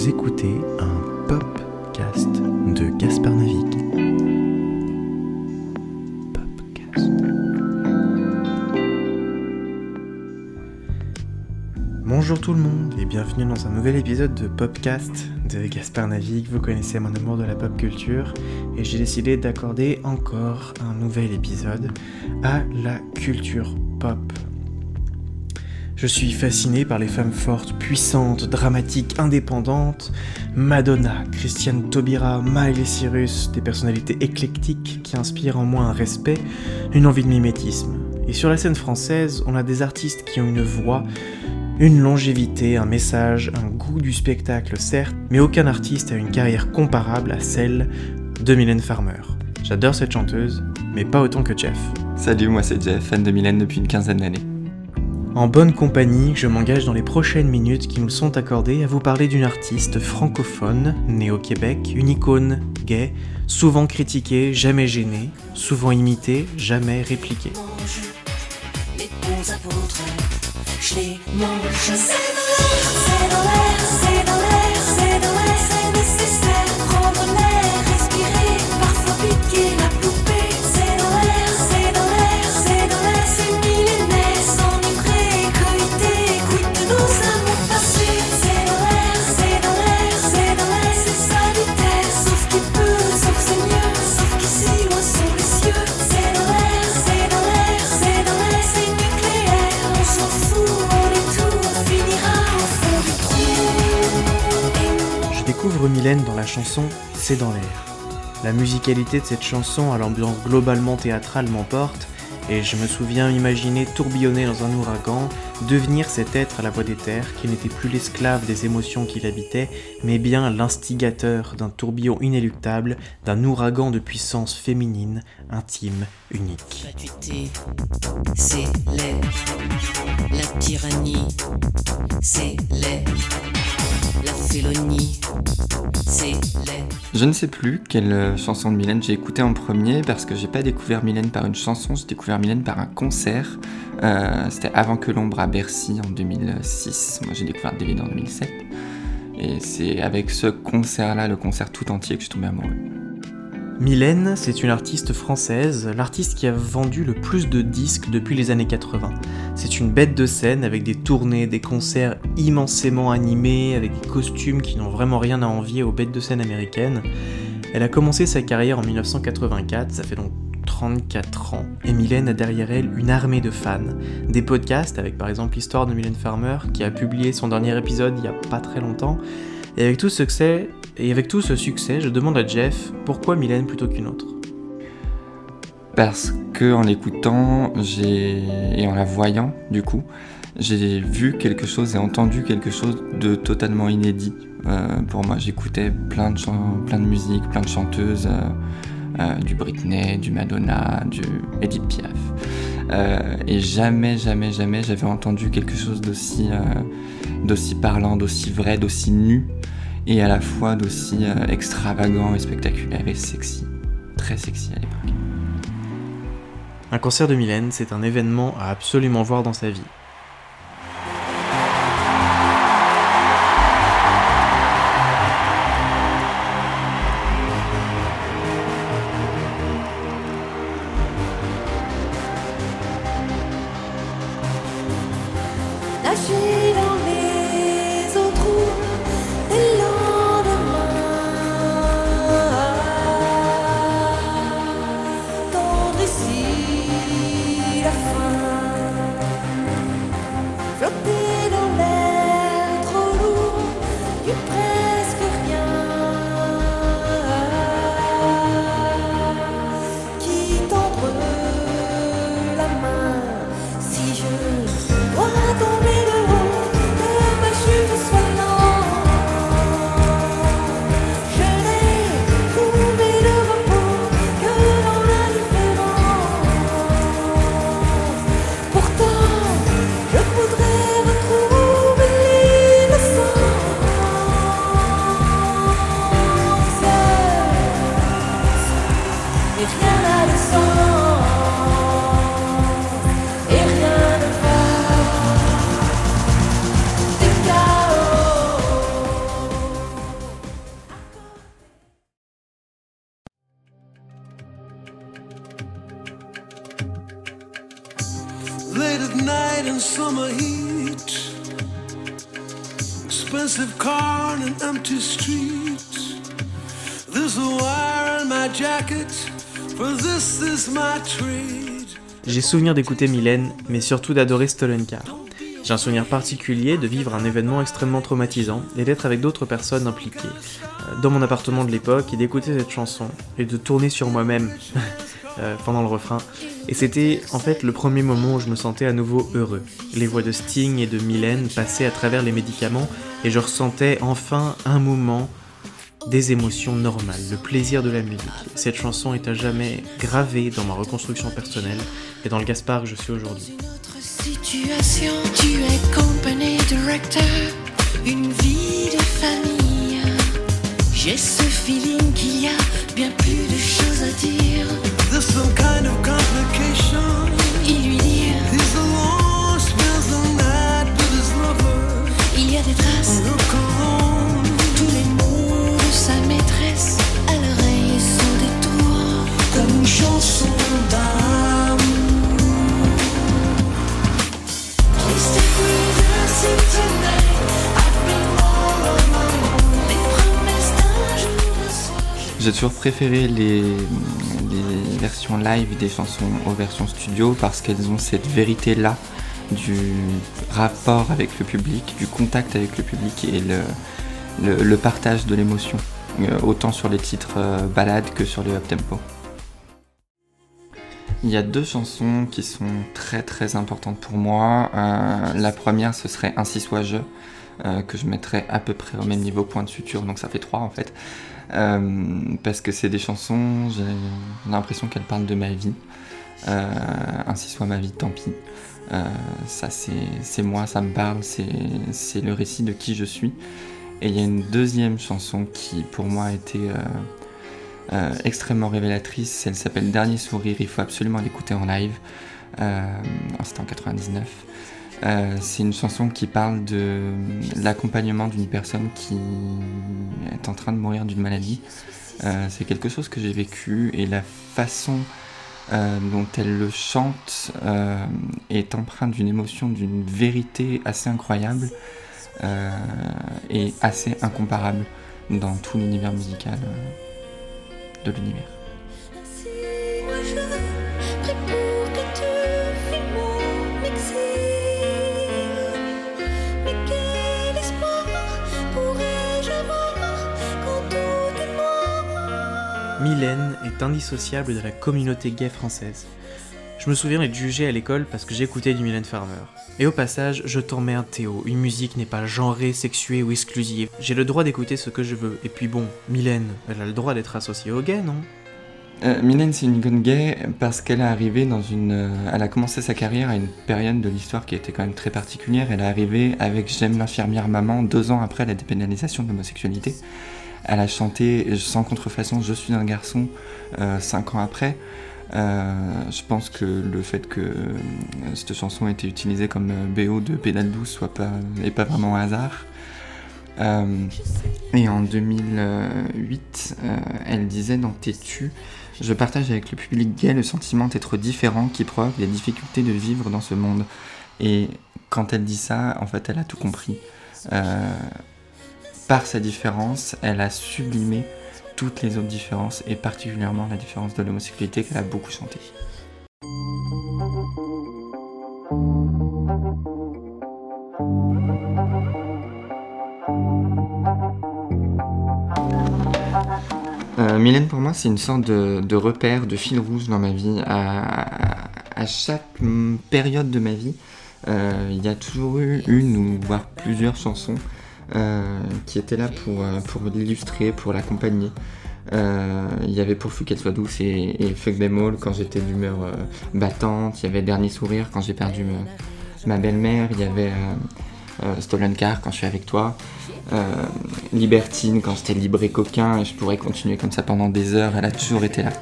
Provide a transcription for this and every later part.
Vous écoutez un podcast de Gaspard Navic. Bonjour tout le monde et bienvenue dans un nouvel épisode de Popcast de Gaspard Navic. Vous connaissez mon amour de la pop culture et j'ai décidé d'accorder encore un nouvel épisode à la culture pop. Je suis fasciné par les femmes fortes, puissantes, dramatiques, indépendantes. Madonna, Christiane Taubira, Miley Cyrus, des personnalités éclectiques qui inspirent en moi un respect, une envie de mimétisme. Et sur la scène française, on a des artistes qui ont une voix, une longévité, un message, un goût du spectacle certes, mais aucun artiste a une carrière comparable à celle de Mylène Farmer. J'adore cette chanteuse, mais pas autant que Jeff. Salut, moi c'est Jeff, fan de Mylène depuis une quinzaine d'années. En bonne compagnie, je m'engage dans les prochaines minutes qui nous sont accordées à vous parler d'une artiste francophone, née au Québec, une icône gay, souvent critiquée, jamais gênée, souvent imitée, jamais répliquée. Découvre Mylène dans la chanson C'est dans l'air. La musicalité de cette chanson à l'ambiance globalement théâtrale m'emporte, et je me souviens imaginer tourbillonner dans un ouragan, devenir cet être à la voix des terres qui n'était plus l'esclave des émotions qui l'habitaient, mais bien l'instigateur d'un tourbillon inéluctable, d'un ouragan de puissance féminine, intime, unique. Gratuité, c'est l'air. La tyrannie, c'est l'air. La félonie, c'est l'air. Je ne sais plus quelle chanson de Mylène j'ai écouté en premier parce que j'ai pas découvert Mylène par une chanson, j'ai découvert Mylène par un concert. Euh, C'était avant que l'ombre à Bercy en 2006. Moi j'ai découvert David en 2007. Et c'est avec ce concert-là, le concert tout entier, que je suis tombé amoureux. Mylène, c'est une artiste française, l'artiste qui a vendu le plus de disques depuis les années 80. C'est une bête de scène avec des tournées, des concerts immensément animés, avec des costumes qui n'ont vraiment rien à envier aux bêtes de scène américaines. Elle a commencé sa carrière en 1984, ça fait donc 34 ans, et Mylène a derrière elle une armée de fans. Des podcasts, avec par exemple l'histoire de Mylène Farmer, qui a publié son dernier épisode il y a pas très longtemps, et avec tout ce succès, et avec tout ce succès, je demande à Jeff pourquoi Mylène plutôt qu'une autre. Parce que en l'écoutant, et en la voyant, du coup, j'ai vu quelque chose et entendu quelque chose de totalement inédit. Euh, pour moi, j'écoutais plein de plein de musiques, plein de chanteuses, euh, euh, du Britney, du Madonna, du Edith Piaf, et jamais, jamais, jamais j'avais entendu quelque chose d'aussi, euh, d'aussi parlant, d'aussi vrai, d'aussi nu, et à la fois d'aussi euh, extravagant et spectaculaire et sexy, très sexy à l'époque. Un concert de Mylène, c'est un événement à absolument voir dans sa vie. Summer heat. Expensive car empty. There's a wire in my jacket, for this is my. J'ai souvenir d'écouter Mylène, mais surtout d'adorer Stolen Car. J'ai un souvenir particulier de vivre un événement extrêmement traumatisant et d'être avec d'autres personnes impliquées euh, dans mon appartement de l'époque et d'écouter cette chanson et de tourner sur moi-même euh, pendant le refrain. Et c'était en fait le premier moment où je me sentais à nouveau heureux. Les voix de Sting et de Mylène passaient à travers les médicaments et je ressentais enfin un moment des émotions normales, le plaisir de la musique. Cette chanson est à jamais gravée dans ma reconstruction personnelle et dans le Gaspard que je suis aujourd'hui. Some kind of complication. J'ai toujours préféré les, versions live des chansons aux versions studio parce qu'elles ont cette vérité-là du rapport avec le public, du contact avec le public et le partage de l'émotion, euh, autant sur les titres euh, ballades que sur les up-tempo. Il y a deux chansons qui sont très très importantes pour moi. Euh, la première, ce serait Ainsi soit-je, euh, que je mettrais à peu près au même niveau point de suture, donc ça fait trois en fait. Euh, parce que c'est des chansons, j'ai l'impression qu'elles parlent de ma vie. Ainsi soit ma vie, tant pis. Ça c'est moi, ça me parle, c'est le récit de qui je suis. Et il y a une deuxième chanson qui pour moi a été euh, extrêmement révélatrice, elle s'appelle Dernier sourire, il faut absolument l'écouter en live. Euh, C'était en 99. Euh, c'est une chanson qui parle de l'accompagnement d'une personne qui est en train de mourir d'une maladie. C'est quelque chose que j'ai vécu et la façon dont elle le chante est empreinte d'une émotion, d'une vérité assez incroyable et assez incomparable dans tout l'univers musical de l'univers. Mylène est indissociable de la communauté gay française. Je me souviens d'être jugé à l'école parce que j'écoutais du Mylène Farmer. Et au passage, je t'en mets un Théo, une musique n'est pas genrée, sexuée ou exclusive. J'ai le droit d'écouter ce que je veux. Et puis bon, Mylène, elle a le droit d'être associée au gay, non? Euh, Mylène, c'est une icône gay parce qu'elle est arrivée dans une. euh, elle a commencé sa carrière à une période de l'histoire qui était quand même très particulière. Elle est arrivée avec J'aime l'infirmière maman deux ans après la dépénalisation de l'homosexualité. Elle a chanté sans contrefaçon Je suis un garçon euh, cinq ans après. Euh, je pense que le fait que euh, cette chanson ait été utilisée comme euh, BO de Pédale douce soit pas, vraiment un hasard. Et en 2008, euh, elle disait dans Têtu Je partage avec le public gay le sentiment d'être différent qui provoque des difficultés de vivre dans ce monde. Et quand elle dit ça, en fait, elle a tout compris. Par sa différence, elle a sublimé toutes les autres différences, et particulièrement la différence de l'homosexualité qu'elle a beaucoup chanté. Euh, Mylène, pour moi, c'est une sorte de, repère, de fil rouge dans ma vie. À, chaque période de ma vie, euh, il y a toujours eu une ou voire plusieurs chansons qui étaient là pour, euh, pour l'illustrer, pour l'accompagner. Euh, Il y avait Pourvu qu'elle soit douce et, Fuck them all quand j'étais d'humeur euh, battante. Il y avait Dernier sourire quand j'ai perdu ma belle-mère. Il y avait euh, euh, Stolen Car quand je suis avec toi. Euh, Libertine quand j'étais libre et coquin. Et je pourrais continuer comme ça pendant des heures. Elle a toujours été là.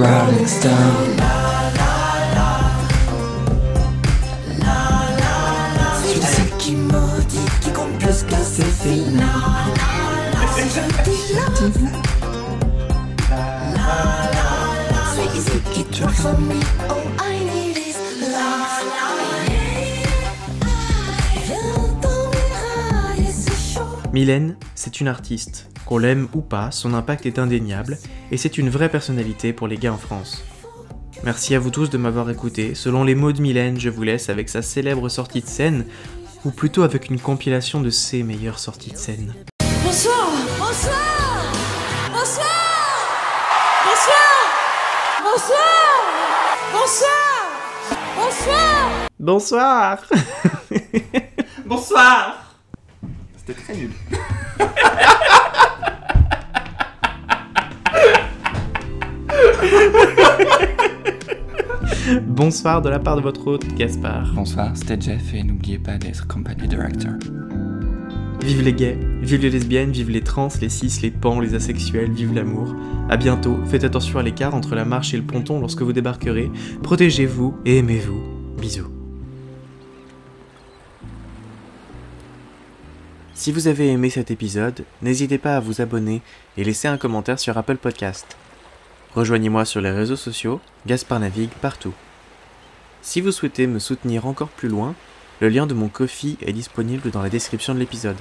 Rolling Mylène, c'est une artiste. Qu'on l'aime ou pas, son impact est indéniable et c'est une vraie personnalité pour les gars en France. Merci à vous tous de m'avoir écouté. Selon les mots de Mylène, je vous laisse avec sa célèbre sortie de scène, ou plutôt avec une compilation de ses meilleures sorties de scène. Bonsoir. Bonsoir. Bonsoir. Bonsoir. Bonsoir. Bonsoir. Bonsoir. Bonsoir. Bonsoir. C'était très nul. Bonsoir de la part de votre hôte, Gaspard. Bonsoir, c'était Jeff et n'oubliez pas d'être company director. Vive les gays, vive les lesbiennes, vive les trans, les cis, les pans, les asexuels, vive l'amour. À bientôt, faites attention à l'écart entre la marche et le ponton lorsque vous débarquerez. Protégez-vous et aimez-vous. Bisous. Si vous avez aimé cet épisode, n'hésitez pas à vous abonner et laisser un commentaire sur Apple Podcast. Rejoignez-moi sur les réseaux sociaux, Gaspard Navigue partout. Si vous souhaitez me soutenir encore plus loin, le lien de mon Kofi est disponible dans la description de l'épisode.